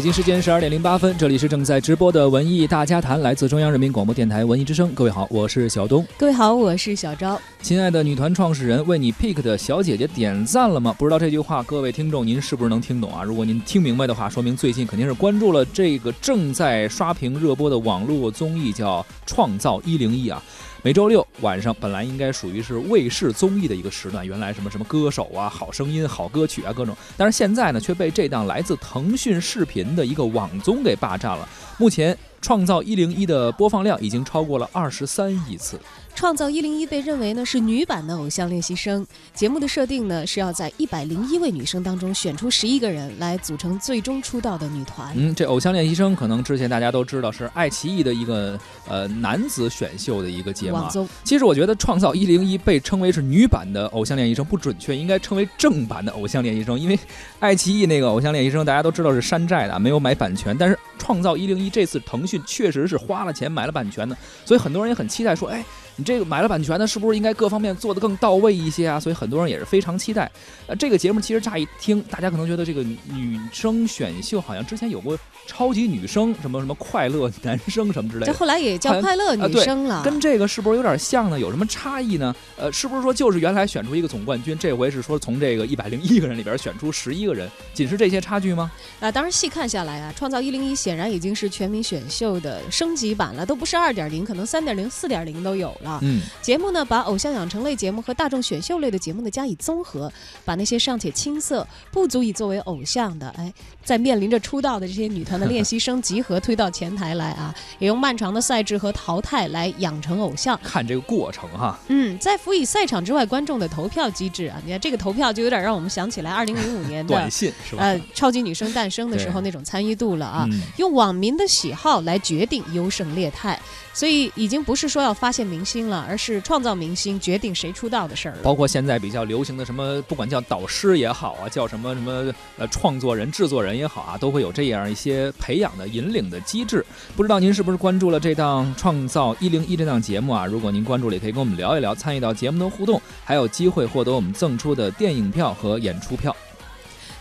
北京时间十二点零八分，这里是正在直播的文艺大家谈，来自中央人民广播电台文艺之声。各位好，我是小东。各位好，我是小昭。亲爱的女团创始人，为你 pick 的小姐姐点赞了吗？不知道这句话，各位听众您是不是能听懂啊？如果您听明白的话，说明最近肯定是关注了这个正在刷屏热播的网络综艺，叫《创造一零一》啊。每周六晚上本来应该属于是卫视综艺的一个时段，原来什么什么歌手啊、好声音、好歌曲啊各种，但是现在呢却被这档来自腾讯视频的一个网综给霸占了。目前。创造一零一的播放量已经超过了二十三亿次。创造一零一被认为呢是女版的偶像练习生。节目的设定呢是要在一百零一位女生当中选出十一个人来组成最终出道的女团。嗯，这偶像练习生可能之前大家都知道是爱奇艺的一个呃男子选秀的一个节目。其实我觉得创造一零一被称为是女版的偶像练习生不准确，应该称为正版的偶像练习生，因为爱奇艺那个偶像练习生大家都知道是山寨的，没有买版权，但是创造一零一这次腾讯。确实是花了钱买了版权的，所以很多人也很期待说，哎。你这个买了版权呢，是不是应该各方面做得更到位一些啊？所以很多人也是非常期待。呃，这个节目其实乍一听，大家可能觉得这个女生选秀好像之前有过超级女生什么什么快乐男生什么之类的，这后来也叫快乐女生了。跟这个是不是有点像呢？有什么差异呢？呃，是不是说就是原来选出一个总冠军，这回是说从这个一百零一个人里边选出十一个人，仅是这些差距吗？啊，当然细看下来啊，创造一零一显然已经是全民选秀的升级版了，都不是二点零，可能三点零、四点零都有了。嗯，节目呢，把偶像养成类节目和大众选秀类的节目呢加以综合，把那些尚且青涩、不足以作为偶像的，哎，在面临着出道的这些女团的练习生集合推到前台来啊，也用漫长的赛制和淘汰来养成偶像。看这个过程哈，嗯，在辅以赛场之外观众的投票机制啊，你看这个投票就有点让我们想起来二零零五年的短信是吧？呃，超级女生诞生的时候那种参与度了啊，用网民的喜好来决定优胜劣汰。所以已经不是说要发现明星了，而是创造明星、决定谁出道的事儿了。包括现在比较流行的什么，不管叫导师也好啊，叫什么什么呃创作人、制作人也好啊，都会有这样一些培养的、引领的机制。不知道您是不是关注了这档《创造一零一》这档节目啊？如果您关注了，也可以跟我们聊一聊，参与到节目的互动，还有机会获得我们赠出的电影票和演出票。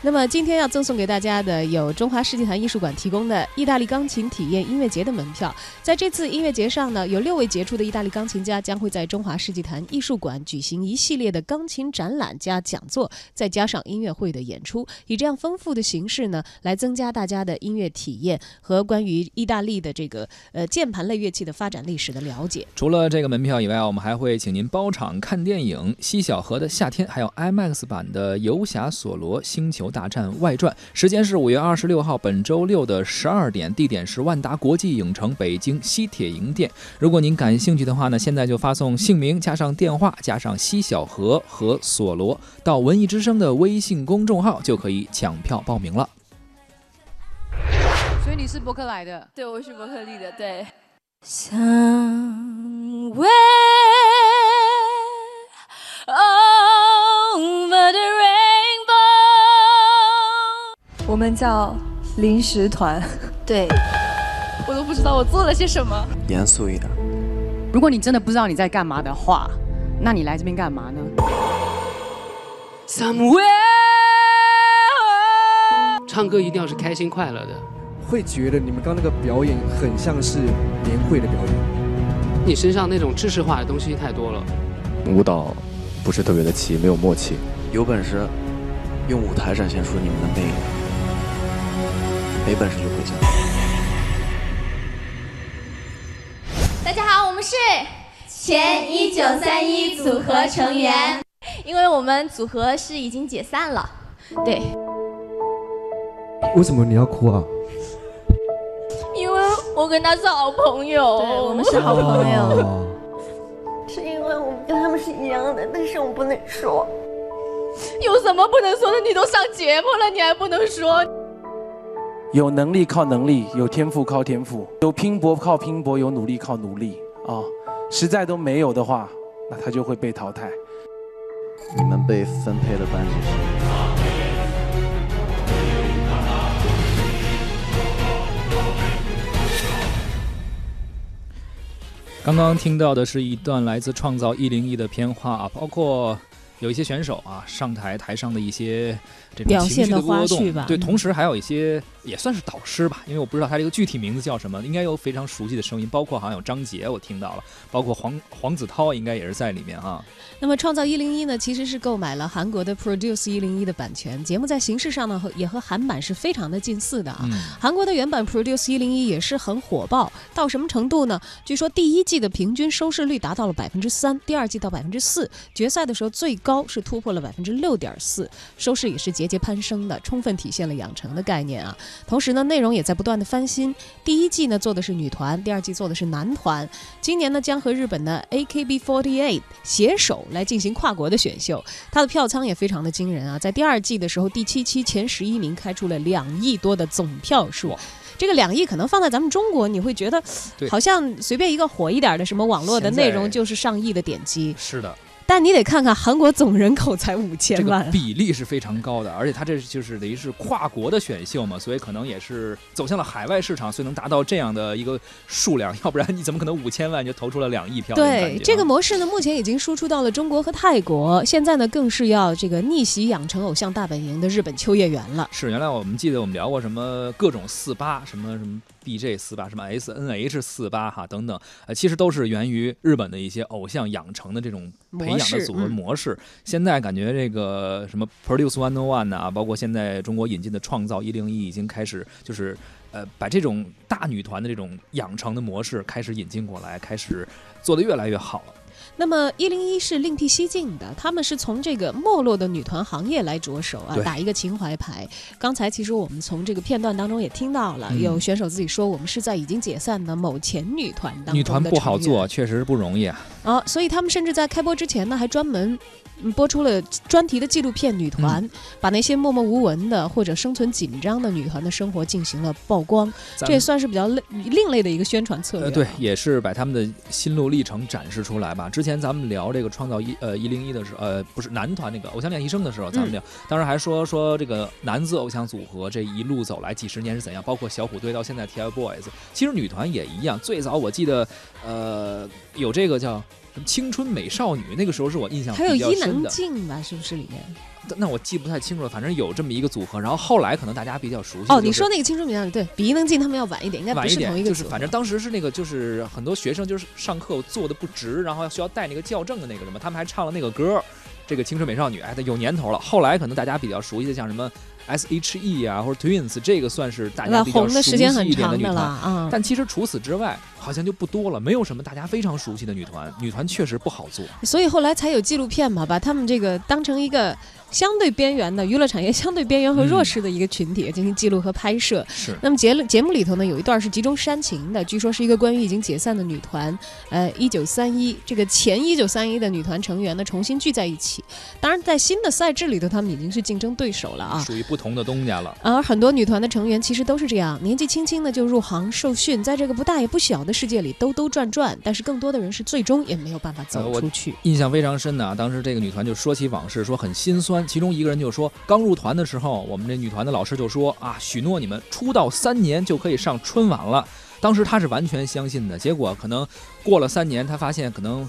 那么今天要赠送给大家的有中华世纪坛艺术馆提供的意大利钢琴体验音乐节的门票。在这次音乐节上呢，有六位杰出的意大利钢琴家将会在中华世纪坛艺术馆举行一系列的钢琴展览加讲座，再加上音乐会的演出，以这样丰富的形式呢，来增加大家的音乐体验和关于意大利的这个呃键盘类乐器的发展历史的了解。除了这个门票以外，我们还会请您包场看电影《西小河的夏天》，还有 IMAX 版的《游侠索罗：星球》。大战外传，时间是五月二十六号，本周六的十二点，地点是万达国际影城北京西铁营店。如果您感兴趣的话呢，现在就发送姓名加上电话加上西小河和索罗到文艺之声的微信公众号，就可以抢票报名了。所以你是伯克来的？对，我是伯克利的。对。我们叫临时团，对，我都不知道我做了些什么。严肃一点。如果你真的不知道你在干嘛的话，那你来这边干嘛呢？Somewhere，唱歌一定要是开心快乐的。会觉得你们刚那个表演很像是年会的表演。你身上那种知识化的东西太多了。舞蹈不是特别的齐，没有默契。有本事用舞台展现出你们的魅力。没本事就回家。大家好，我们是前一九三一组合成员，因为我们组合是已经解散了。对。为什么你要哭啊？因为我跟他是好朋友。对，我们是好朋友。是因为我们跟他们是一样的，但是我们不能说。有什么不能说的？你都上节目了，你还不能说？有能力靠能力，有天赋靠天赋，有拼搏靠拼搏，有努力靠努力啊！实在都没有的话，那他就会被淘汰。你们被分配的班级是？刚刚听到的是一段来自《创造一零一》的片花啊，包括。有一些选手啊，上台台上的一些这种情绪的波动，对，同时还有一些也算是导师吧，因为我不知道他这个具体名字叫什么，应该有非常熟悉的声音，包括好像有张杰，我听到了，包括黄黄子韬应该也是在里面啊。那么创造一零一呢，其实是购买了韩国的 Produce 一零一的版权，节目在形式上呢和也和韩版是非常的近似的啊。韩国的原版 Produce 一零一也是很火爆，到什么程度呢？据说第一季的平均收视率达到了百分之三，第二季到百分之四，决赛的时候最高是突破了百分之六点四，收视也是节节攀升的，充分体现了养成的概念啊。同时呢，内容也在不断的翻新。第一季呢做的是女团，第二季做的是男团。今年呢将和日本的 AKB48 携手来进行跨国的选秀，它的票仓也非常的惊人啊！在第二季的时候，第七期前十一名开出了两亿多的总票数。这个两亿可能放在咱们中国，你会觉得好像随便一个火一点的什么网络的内容就是上亿的点击。是的。但你得看看韩国总人口才五千万，这个比例是非常高的，而且它这就是等于是跨国的选秀嘛，所以可能也是走向了海外市场，所以能达到这样的一个数量，要不然你怎么可能五千万就投出了两亿票？对，这个模式呢，目前已经输出到了中国和泰国，现在呢更是要这个逆袭养成偶像大本营的日本秋叶原了。是，原来我们记得我们聊过什么各种四八，什么什么。DJ 四八什么 SNH 四八哈等等，呃，其实都是源于日本的一些偶像养成的这种培养的组合模式。现在感觉这个什么 Produce One o One 啊，包括现在中国引进的创造一零一，已经开始就是呃把这种大女团的这种养成的模式开始引进过来，开始做得越来越好了。那么一零一是另辟蹊径的，他们是从这个没落的女团行业来着手啊，打一个情怀牌。刚才其实我们从这个片段当中也听到了，有选手自己说，我们是在已经解散的某前女团当中女团不好做，确实不容易啊。啊，所以他们甚至在开播之前呢，还专门。播出了专题的纪录片《女团》，把那些默默无闻的或者生存紧张的女团的生活进行了曝光，这也算是比较另另类的一个宣传策略。对，也是把他们的心路历程展示出来吧。之前咱们聊这个创造一呃一零一的时候，呃不是男团那个偶像练习生的时候，咱们聊，当时还说说这个男子偶像组合这一路走来几十年是怎样，包括小虎队到现在 TFBOYS，其实女团也一样。最早我记得，呃，有这个叫什么。青春美少女，那个时候是我印象还有伊能静吧？是不是里面？那我记不太清楚了。反正有这么一个组合，然后后来可能大家比较熟悉。哦，你说那个青春美少女，对比伊能静他们要晚一点，应该不是同一个。就是反正当时是那个，就是很多学生就是上课坐的不直，然后需要带那个校正的那个什么，他们还唱了那个歌。这个青春美少女，哎，有年头了。后来可能大家比较熟悉的，像什么 S.H.E 啊，或者 Twins，这个算是大家比较熟悉一点的女团啊。但其实除此之外，好像就不多了，没有什么大家非常熟悉的女团。女团确实不好做，所以后来才有纪录片嘛，把他们这个当成一个。相对边缘的娱乐产业，相对边缘和弱势的一个群体进行记录和拍摄。是。那么节节目里头呢，有一段是集中煽情的，据说是一个关于已经解散的女团，呃，一九三一这个前一九三一的女团成员呢重新聚在一起。当然，在新的赛制里头，他们已经是竞争对手了啊，属于不同的东家了。而很多女团的成员其实都是这样，年纪轻轻的就入行受训，在这个不大也不小的世界里兜兜转转。但是更多的人是最终也没有办法走出去。印象非常深的啊，当时这个女团就说起往事，说很心酸。其中一个人就说。说刚入团的时候，我们这女团的老师就说啊，许诺你们出道三年就可以上春晚了。当时他是完全相信的，结果可能过了三年，他发现可能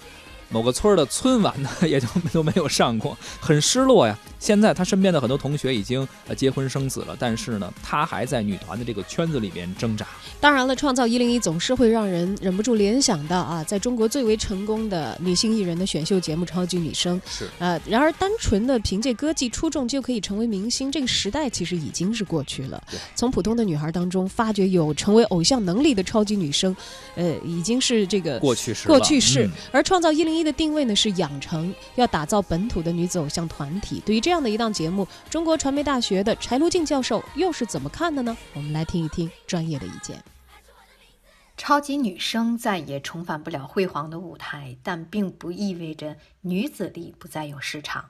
某个村的春晚呢，也就都没有上过，很失落呀。现在他身边的很多同学已经呃结婚生子了，但是呢，他还在女团的这个圈子里面挣扎。当然了，创造一零一总是会让人忍不住联想到啊，在中国最为成功的女性艺人的选秀节目《超级女声》是呃，然而单纯的凭借歌技出众就可以成为明星，这个时代其实已经是过去了。从普通的女孩当中发掘有成为偶像能力的超级女生，呃，已经是这个过去式。过去式。而创造一零一的定位呢是养成，要打造本土的女子偶像团体。对于这样的一档节目，中国传媒大学的柴如静教授又是怎么看的呢？我们来听一听专业的意见。超级女声再也重返不了辉煌的舞台，但并不意味着女子力不再有市场。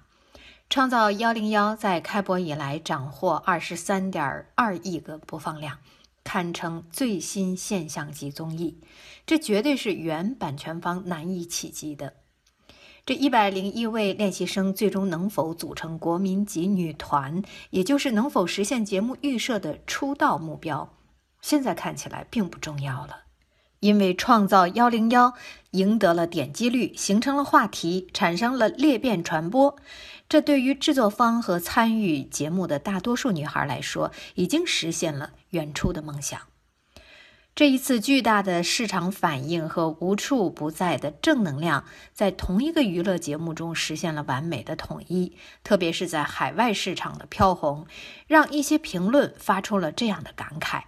创造幺零幺在开播以来斩获二十三点二亿个播放量，堪称最新现象级综艺，这绝对是原版权方难以企及的。这一百零一位练习生最终能否组成国民级女团，也就是能否实现节目预设的出道目标，现在看起来并不重要了。因为创造幺零幺赢得了点击率，形成了话题，产生了裂变传播。这对于制作方和参与节目的大多数女孩来说，已经实现了远处的梦想。这一次巨大的市场反应和无处不在的正能量，在同一个娱乐节目中实现了完美的统一，特别是在海外市场的飘红，让一些评论发出了这样的感慨。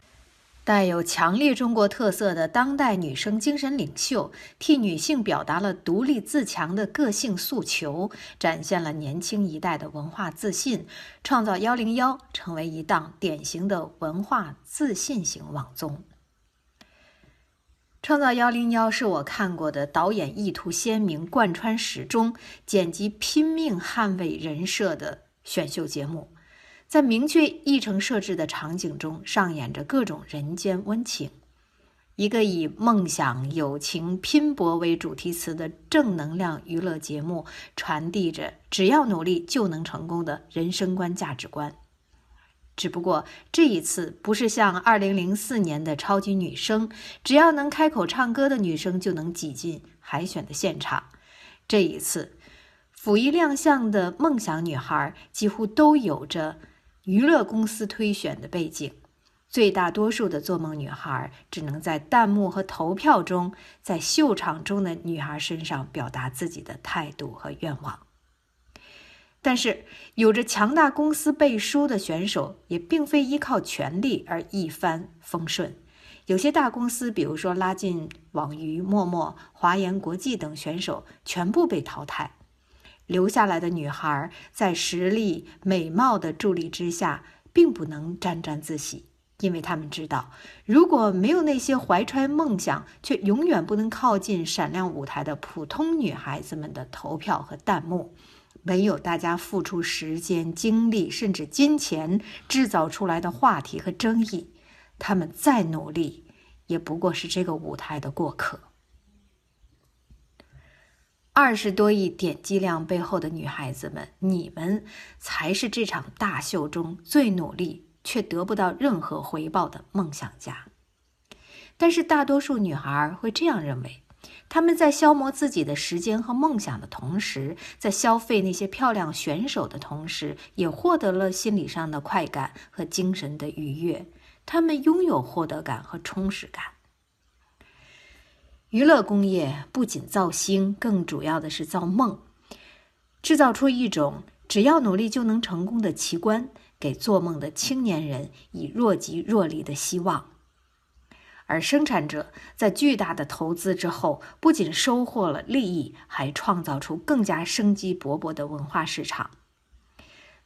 带有强烈中国特色的当代女生精神领袖，替女性表达了独立自强的个性诉求，展现了年轻一代的文化自信。创造幺零幺成为一档典型的文化自信型网综。创造幺零幺是我看过的导演意图鲜明、贯穿始终、剪辑拼命捍卫人设的选秀节目。在明确议程设置的场景中，上演着各种人间温情。一个以梦想、友情、拼搏为主题词的正能量娱乐节目，传递着只要努力就能成功的人生观、价值观。只不过这一次不是像2004年的超级女声，只要能开口唱歌的女生就能挤进海选的现场。这一次，甫一亮相的梦想女孩几乎都有着。娱乐公司推选的背景，最大多数的做梦女孩只能在弹幕和投票中，在秀场中的女孩身上表达自己的态度和愿望。但是，有着强大公司背书的选手，也并非依靠权力而一帆风顺。有些大公司，比如说拉进网娱、陌陌、华研国际等选手，全部被淘汰。留下来的女孩在实力、美貌的助力之下，并不能沾沾自喜，因为他们知道，如果没有那些怀揣梦想却永远不能靠近闪亮舞台的普通女孩子们的投票和弹幕，没有大家付出时间、精力甚至金钱制造出来的话题和争议，他们再努力，也不过是这个舞台的过客。二十多亿点击量背后的女孩子们，你们才是这场大秀中最努力却得不到任何回报的梦想家。但是，大多数女孩会这样认为：她们在消磨自己的时间和梦想的同时，在消费那些漂亮选手的同时，也获得了心理上的快感和精神的愉悦。他们拥有获得感和充实感。娱乐工业不仅造星，更主要的是造梦，制造出一种只要努力就能成功的奇观，给做梦的青年人以若即若离的希望。而生产者在巨大的投资之后，不仅收获了利益，还创造出更加生机勃勃的文化市场。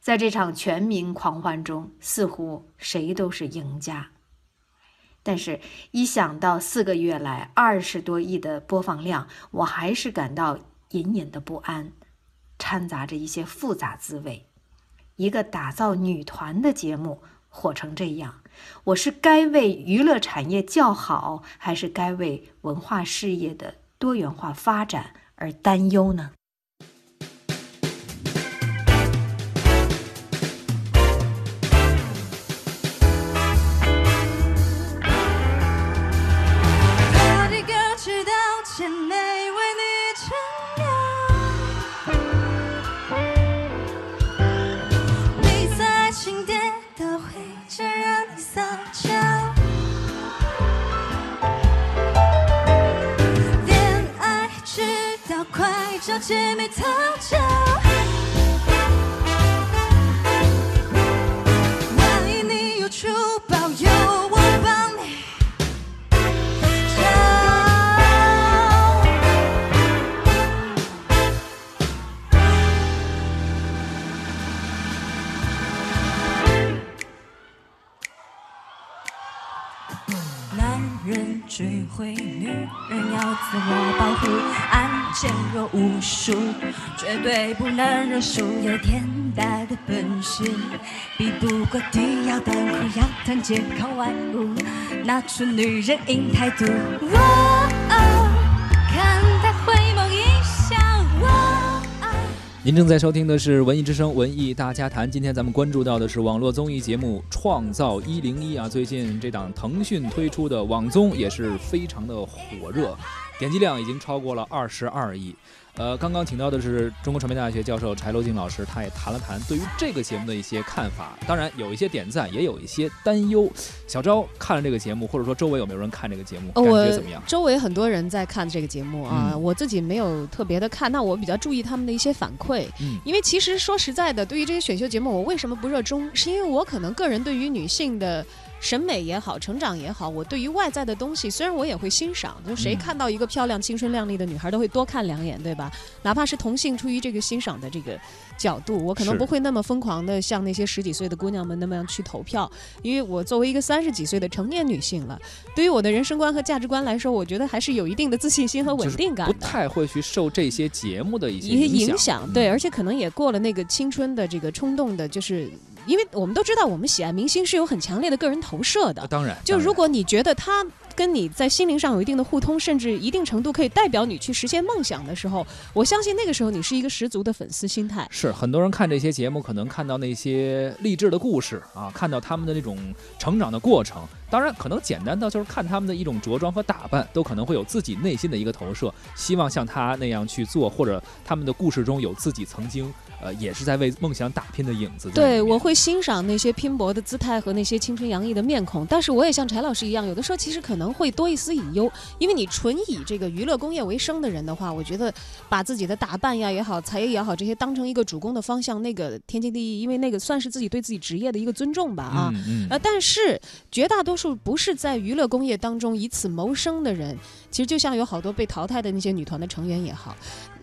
在这场全民狂欢中，似乎谁都是赢家。但是，一想到四个月来二十多亿的播放量，我还是感到隐隐的不安，掺杂着一些复杂滋味。一个打造女团的节目火成这样，我是该为娱乐产业叫好，还是该为文化事业的多元化发展而担忧呢？小姐妹擦肩。对不能认输。有天大的本事，比不过地要等苦，要团结靠万物，拿出女人应态度。您正在收听的是《文艺之声·文艺大家谈》，今天咱们关注到的是网络综艺节目《创造一零一》啊，最近这档腾讯推出的网综也是非常的火热，点击量已经超过了二十二亿。呃，刚刚请到的是中国传媒大学教授柴罗静老师，他也谈了谈对于这个节目的一些看法。当然，有一些点赞，也有一些担忧。小昭看了这个节目，或者说周围有没有人看这个节目？感觉怎么样？周围很多人在看这个节目啊，我自己没有特别的看。那我比较注意他们的一些反馈，嗯，因为其实说实在的，对于这些选秀节目，我为什么不热衷？是因为我可能个人对于女性的。审美也好，成长也好，我对于外在的东西，虽然我也会欣赏，就谁看到一个漂亮、青春靓丽的女孩，都会多看两眼，对吧？哪怕是同性，出于这个欣赏的这个角度，我可能不会那么疯狂的像那些十几岁的姑娘们那么样去投票，因为我作为一个三十几岁的成年女性了，对于我的人生观和价值观来说，我觉得还是有一定的自信心和稳定感，不太会去受这些节目的一些影响。对，而且可能也过了那个青春的这个冲动的，就是。因为我们都知道，我们喜爱明星是有很强烈的个人投射的。当然，就如果你觉得他跟你在心灵上有一定的互通，甚至一定程度可以代表你去实现梦想的时候，我相信那个时候你是一个十足的粉丝心态。是很多人看这些节目，可能看到那些励志的故事啊，看到他们的那种成长的过程。当然，可能简单到就是看他们的一种着装和打扮，都可能会有自己内心的一个投射，希望像他那样去做，或者他们的故事中有自己曾经。呃，也是在为梦想打拼的影子。对，我会欣赏那些拼搏的姿态和那些青春洋溢的面孔，但是我也像柴老师一样，有的时候其实可能会多一丝隐忧，因为你纯以这个娱乐工业为生的人的话，我觉得把自己的打扮呀也好，才艺也好，这些当成一个主攻的方向，那个天经地义，因为那个算是自己对自己职业的一个尊重吧啊。呃，但是绝大多数不是在娱乐工业当中以此谋生的人，其实就像有好多被淘汰的那些女团的成员也好。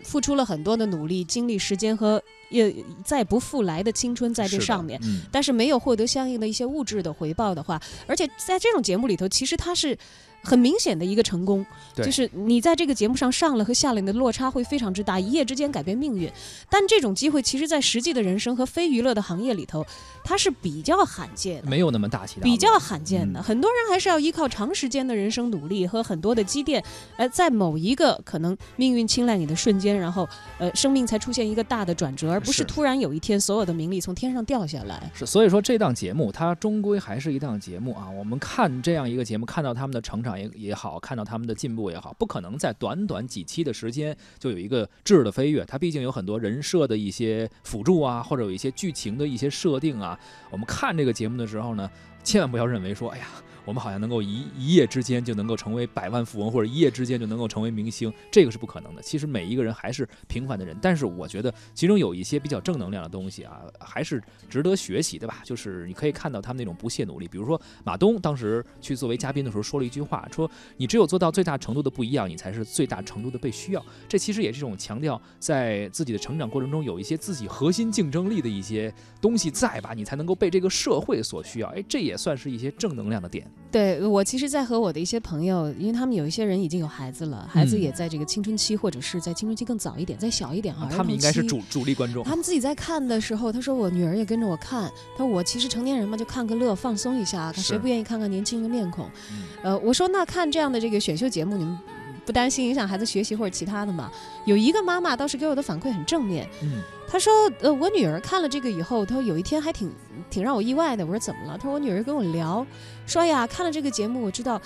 付出了很多的努力、精力、时间和也再不复来的青春在这上面，但是没有获得相应的一些物质的回报的话，而且在这种节目里头，其实他是。很明显的一个成功，就是你在这个节目上上了和下了，你的落差会非常之大，一夜之间改变命运。但这种机会，其实，在实际的人生和非娱乐的行业里头，它是比较罕见的，没有那么大气，比较罕见的。很多人还是要依靠长时间的人生努力和很多的积淀，呃，在某一个可能命运青睐你的瞬间，然后呃，生命才出现一个大的转折，而不是突然有一天所有的名利从天上掉下来。是，所以说这档节目它终归还是一档节目啊。我们看这样一个节目，看到他们的成长。也也好，看到他们的进步也好，不可能在短短几期的时间就有一个质的飞跃。它毕竟有很多人设的一些辅助啊，或者有一些剧情的一些设定啊。我们看这个节目的时候呢，千万不要认为说，哎呀。我们好像能够一一夜之间就能够成为百万富翁，或者一夜之间就能够成为明星，这个是不可能的。其实每一个人还是平凡的人，但是我觉得其中有一些比较正能量的东西啊，还是值得学习的吧。就是你可以看到他们那种不懈努力。比如说马东当时去作为嘉宾的时候说了一句话，说你只有做到最大程度的不一样，你才是最大程度的被需要。这其实也是一种强调在自己的成长过程中有一些自己核心竞争力的一些东西在吧，你才能够被这个社会所需要。哎，这也算是一些正能量的点。对我，其实，在和我的一些朋友，因为他们有一些人已经有孩子了，孩子也在这个青春期，或者是在青春期更早一点、再小一点啊。他们应该是主主力观众。他们自己在看的时候，他说我女儿也跟着我看。他说我其实成年人嘛，就看个乐，放松一下。谁不愿意看看年轻的面孔？呃，我说那看这样的这个选秀节目，你们不担心影响孩子学习或者其他的吗？有一个妈妈倒是给我的反馈很正面。嗯。他说：“呃，我女儿看了这个以后，他说有一天还挺挺让我意外的。我说怎么了？他说我女儿跟我聊，说呀，看了这个节目，我知道。”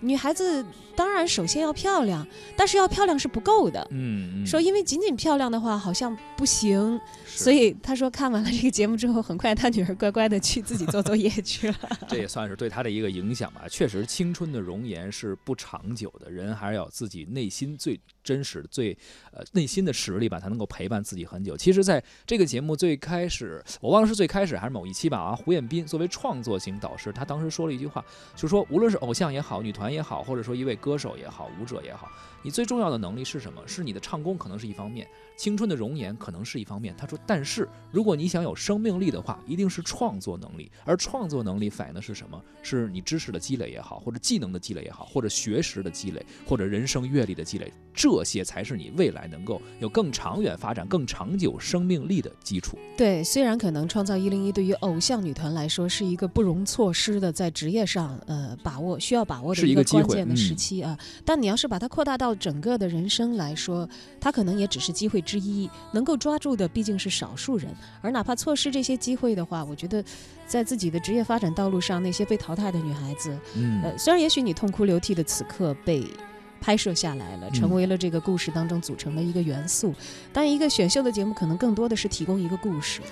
女孩子当然首先要漂亮，但是要漂亮是不够的。嗯，说因为仅仅漂亮的话好像不行，所以他说看完了这个节目之后，很快他女儿乖乖的去自己做作业去了。这也算是对她的一个影响吧。确实，青春的容颜是不长久的，人还是要自己内心最真实、最呃内心的实力吧，才能够陪伴自己很久。其实，在这个节目最开始，我忘了是最开始还是某一期吧啊，胡彦斌作为创作型导师，他当时说了一句话，就说无论是偶像也好，女团。也好，或者说一位歌手也好，舞者也好，你最重要的能力是什么？是你的唱功可能是一方面，青春的容颜可能是一方面。他说，但是如果你想有生命力的话，一定是创作能力。而创作能力反映的是什么？是你知识的积累也好，或者技能的积累也好，或者学识的积累，或者人生阅历的积累，这些才是你未来能够有更长远发展、更长久生命力的基础。对，虽然可能创造一零一对于偶像女团来说是一个不容错失的在职业上呃把握需要把握的一个。关键的时期啊，但你要是把它扩大到到整个的人生来说，它可能也只是机会之一，能够抓住的毕竟是少数人。而哪怕错失这些机会的话，我觉得，在自己的职业发展道路上，那些被淘汰的女孩子，嗯，呃，虽然也许你痛哭流涕的此刻被。拍摄下来了，成为了这个故事当中组成的一个元素。但一个选秀的节目，可能更多的是提供一个故事，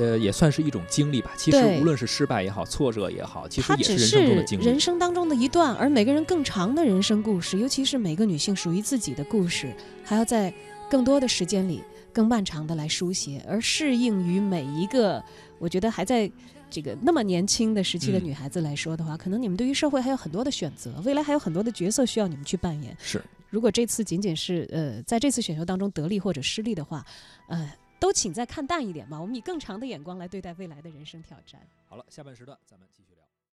呃，也算是一种经历吧。其实无论是失败也好，挫折也好，其实也是人生中的经历。人生当中的一段，而每个人更长的人生故事，尤其是每个女性属于自己的故事，还要在更多的时间里、更漫长的来书写，而适应于每一个，我觉得还在。这个那么年轻的时期的女孩子来说的话，可能你们对于社会还有很多的选择，未来还有很多的角色需要你们去扮演。是，如果这次仅仅是呃在这次选秀当中得利或者失利的话，呃，都请再看淡一点吧。我们以更长的眼光来对待未来的人生挑战。好了，下半时段咱们继续聊。